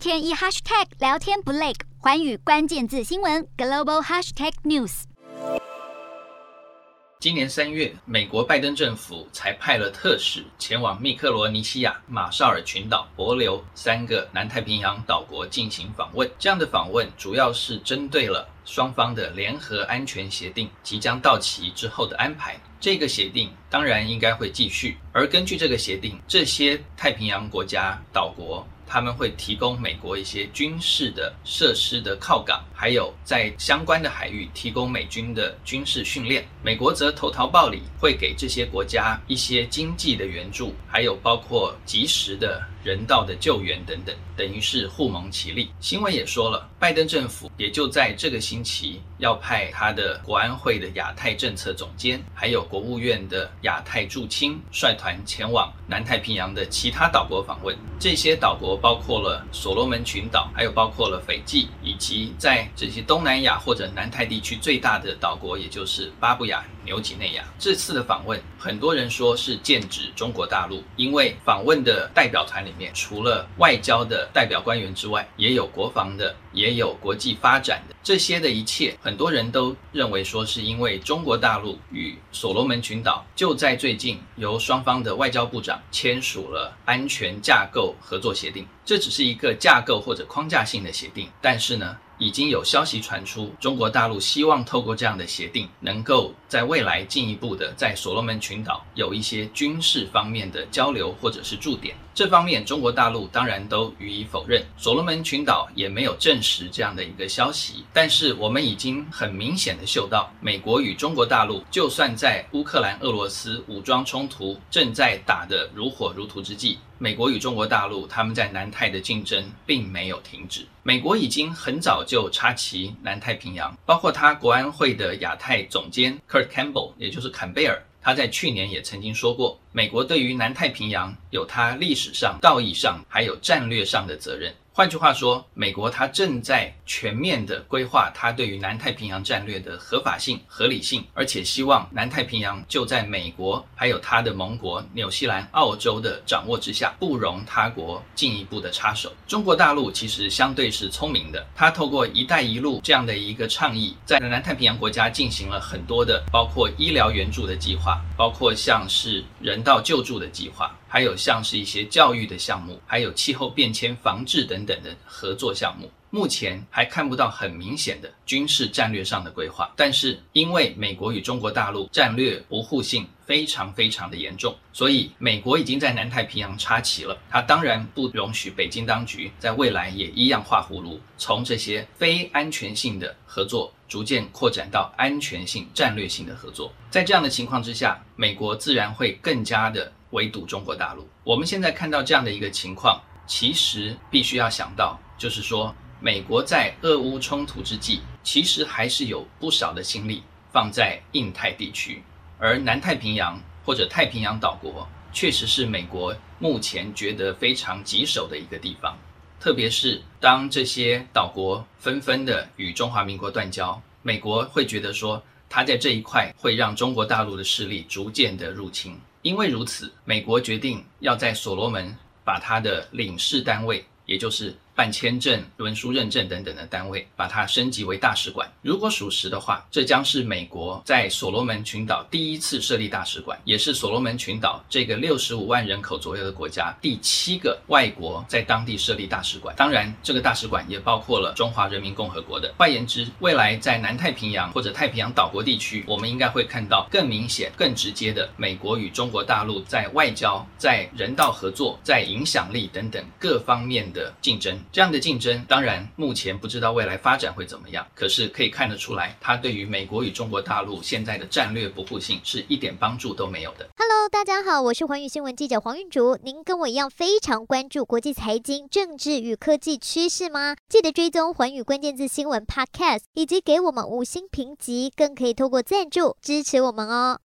天一 hashtag 聊天不累，环宇关键字新闻 global hashtag news。今年三月，美国拜登政府才派了特使前往密克罗尼西亚、马绍尔群岛、帛琉三个南太平洋岛国进行访问。这样的访问主要是针对了双方的联合安全协定即将到期之后的安排。这个协定当然应该会继续，而根据这个协定，这些太平洋国家岛国。他们会提供美国一些军事的设施的靠港，还有在相关的海域提供美军的军事训练。美国则投桃报李，会给这些国家一些经济的援助，还有包括及时的人道的救援等等，等于是互蒙其利。新闻也说了，拜登政府也就在这个星期要派他的国安会的亚太政策总监，还有国务院的亚太驻青率团前往南太平洋的其他岛国访问。这些岛国。包括了所罗门群岛，还有包括了斐济，以及在这些东南亚或者南太地区最大的岛国，也就是巴布亚。牛几内亚这次的访问，很多人说是剑指中国大陆，因为访问的代表团里面，除了外交的代表官员之外，也有国防的，也有国际发展的。这些的一切，很多人都认为说是因为中国大陆与所罗门群岛就在最近由双方的外交部长签署了安全架构合作协定。这只是一个架构或者框架性的协定，但是呢，已经有消息传出，中国大陆希望透过这样的协定，能够在未来进一步的在所罗门群岛有一些军事方面的交流或者是驻点。这方面，中国大陆当然都予以否认，所罗门群岛也没有证实这样的一个消息。但是，我们已经很明显的嗅到，美国与中国大陆，就算在乌克兰、俄罗斯武装冲突正在打得如火如荼之际，美国与中国大陆他们在南太的竞争并没有停止。美国已经很早就插旗南太平洋，包括他国安会的亚太总监 Kurt Campbell，也就是坎贝尔。他在去年也曾经说过，美国对于南太平洋有它历史上、道义上还有战略上的责任。换句话说，美国它正在全面的规划它对于南太平洋战略的合法性、合理性，而且希望南太平洋就在美国还有它的盟国纽西兰、澳洲的掌握之下，不容他国进一步的插手。中国大陆其实相对是聪明的，它透过“一带一路”这样的一个倡议，在南太平洋国家进行了很多的，包括医疗援助的计划，包括像是人道救助的计划。还有像是一些教育的项目，还有气候变迁防治等等的合作项目，目前还看不到很明显的军事战略上的规划。但是因为美国与中国大陆战略不互信非常非常的严重，所以美国已经在南太平洋插旗了。它当然不容许北京当局在未来也一样画葫芦，从这些非安全性的合作逐渐扩展到安全性、战略性的合作。在这样的情况之下，美国自然会更加的。围堵中国大陆。我们现在看到这样的一个情况，其实必须要想到，就是说，美国在俄乌冲突之际，其实还是有不少的心力放在印太地区，而南太平洋或者太平洋岛国，确实是美国目前觉得非常棘手的一个地方。特别是当这些岛国纷纷的与中华民国断交，美国会觉得说，他在这一块会让中国大陆的势力逐渐的入侵。因为如此，美国决定要在所罗门把他的领事单位，也就是办签证、文书认证等等的单位，把它升级为大使馆。如果属实的话，这将是美国在所罗门群岛第一次设立大使馆，也是所罗门群岛这个六十五万人口左右的国家第七个外国在当地设立大使馆。当然，这个大使馆也包括了中华人民共和国的。换言之，未来在南太平洋或者太平洋岛国地区，我们应该会看到更明显、更直接的美国与中国大陆在外交、在人道合作、在影响力等等各方面的竞争。这样的竞争，当然目前不知道未来发展会怎么样，可是可以看得出来，它对于美国与中国大陆现在的战略不互信是一点帮助都没有的。Hello，大家好，我是寰宇新闻记者黄云竹。您跟我一样非常关注国际财经、政治与科技趋势吗？记得追踪寰宇关键字新闻 Podcast，以及给我们五星评级，更可以透过赞助支持我们哦。